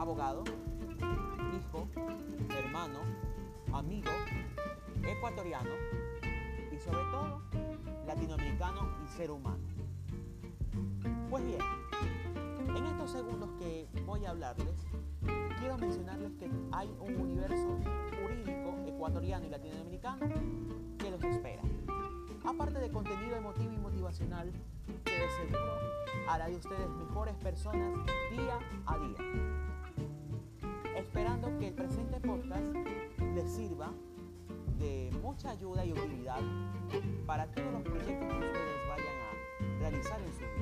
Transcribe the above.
abogado, hijo, hermano, amigo, ecuatoriano y sobre todo latinoamericano y ser humano. Pues bien, en estos segundos que voy a hablarles, quiero mencionarles que hay un universo jurídico ecuatoriano y latinoamericano que los espera. Aparte de contenido emotivo y motivacional que de seguro hará de ustedes mejores personas día el presente podcast les sirva de mucha ayuda y utilidad para todos los proyectos que ustedes vayan a realizar en su vida.